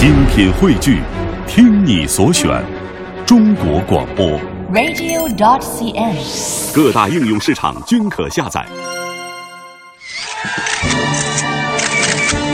精品汇聚，听你所选，中国广播。radio.dot.cn，。各大应用市场均可下载。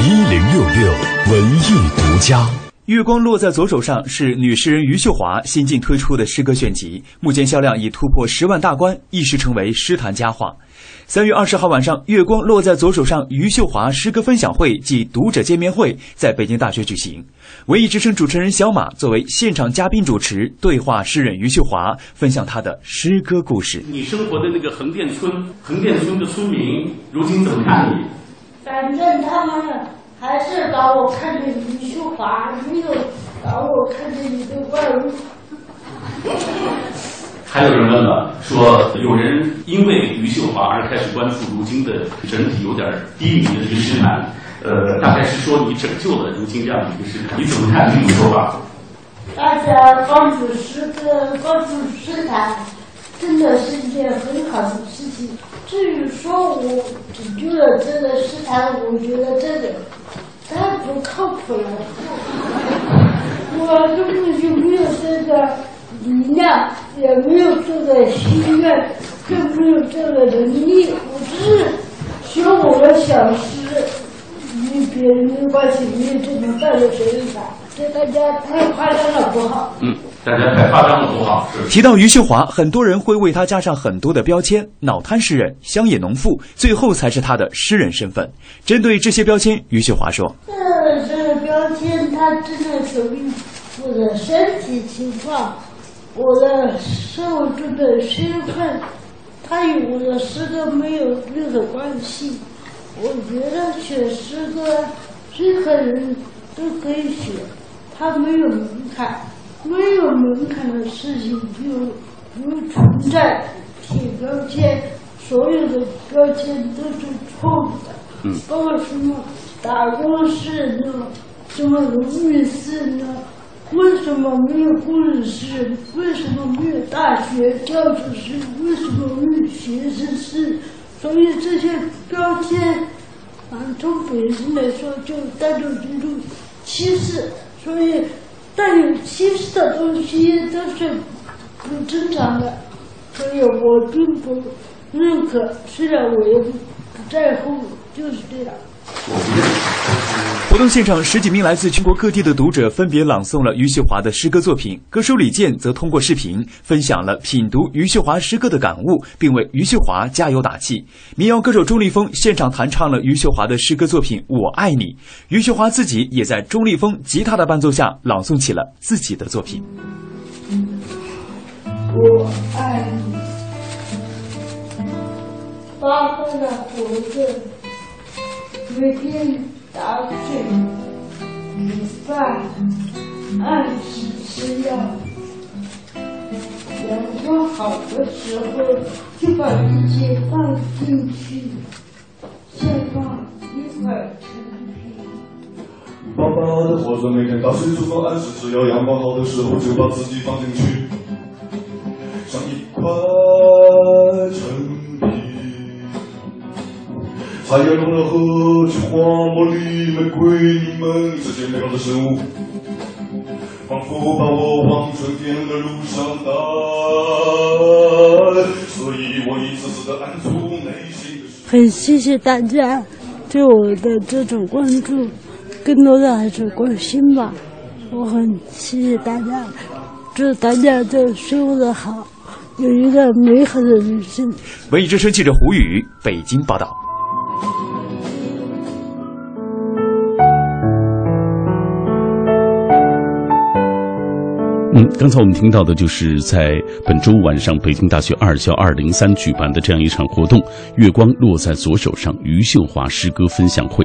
一零六六文艺独家。月光落在左手上是女诗人余秀华新近推出的诗歌选集，目前销量已突破十万大关，一时成为诗坛佳话。三月二十号晚上，月光落在左手上余秀华诗歌分享会暨读者见面会在北京大学举行。文艺之声主持人小马作为现场嘉宾主持，对话诗人余秀华，分享她的诗歌故事。你生活的那个横店村，横店村的村民如今怎么看你？反正他们还是把我看成余秀华，没有把我看成一个怪物。还有人问了，说有人因为余秀华而开始关注如今的整体有点低迷的这个诗坛，呃，大概是说你拯救了如今这样的一个诗坛，你怎么看这种说法？大家关注诗歌、关注诗坛，真的是一件很好的事情。至于说我拯救了这个诗坛，我觉得这个太不靠谱了。我根本就没有这个理念，也没有这个心愿，更没有这个能力。我只是学我的小诗，与别人的关系没有这么大的水平。这大家太夸张了，不好。嗯，大家太夸张了，不好。提到余秀华，很多人会为她加上很多的标签：脑瘫诗人、乡野农妇，最后才是她的诗人身份。针对这些标签，余秀华说这这个标签，它真的说明我的身体情况，我的生活中的身份，它与我的诗歌没有任何关系。我觉得写诗歌，任何人都可以写，它没有门槛，没有门槛的事情就不存在贴标签，所有的标签都是错误的。嗯包括什么打工式呢？什么荣誉式呢？为什么没有工人式？为什么没有大学教授式？为什么没有学生式？所以这些标签，啊，从本身来说就带着这种歧视，所以带有歧视的东西都是不正常的，所以我并不认可，虽然我也不在乎，就是这样。活动现场，十几名来自全国各地的读者分别朗诵了余秀华的诗歌作品。歌手李健则通过视频分享了品读余秀华诗歌的感悟，并为余秀华加油打气。民谣歌手钟立风现场弹唱了余秀华的诗歌作品《我爱你》。余秀华自己也在钟立风吉他的伴奏下朗诵起了自己的作品。我爱你，八分的活着，每天打水、煮饭，按时吃药。阳光好的时候，就把这些放进去，再放一会儿。爸爸的活着，每天打水煮饭，按时吃药，阳光好的时候就把自己放进去，菜园中了河菊花、茉莉、玫瑰，你们这些美好的生物，仿佛把我往春天的路上带，所以我一次次的按住内心的。很谢谢大家对我的这种关注，更多的还是关心吧。我很谢谢大家，祝大家都生活的好，有一个美好的人生。文艺之声记者胡宇北京报道。嗯，刚才我们听到的就是在本周晚上北京大学二校二零三举办的这样一场活动——月光落在左手上余秀华诗歌分享会。